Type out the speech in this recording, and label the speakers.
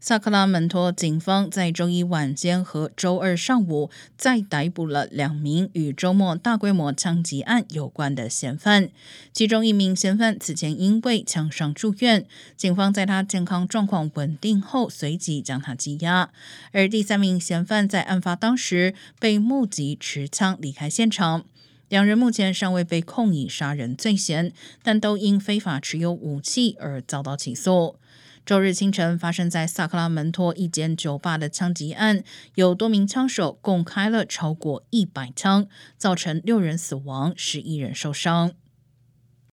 Speaker 1: 萨克拉门托警方在周一晚间和周二上午再逮捕了两名与周末大规模枪击案有关的嫌犯，其中一名嫌犯此前因为枪伤住院，警方在他健康状况稳定后随即将他羁押，而第三名嫌犯在案发当时被目击持枪离开现场。两人目前尚未被控以杀人罪嫌，但都因非法持有武器而遭到起诉。周日清晨发生在萨克拉门托一间酒吧的枪击案，有多名枪手共开了超过一百枪，造成六人死亡，十一人受伤。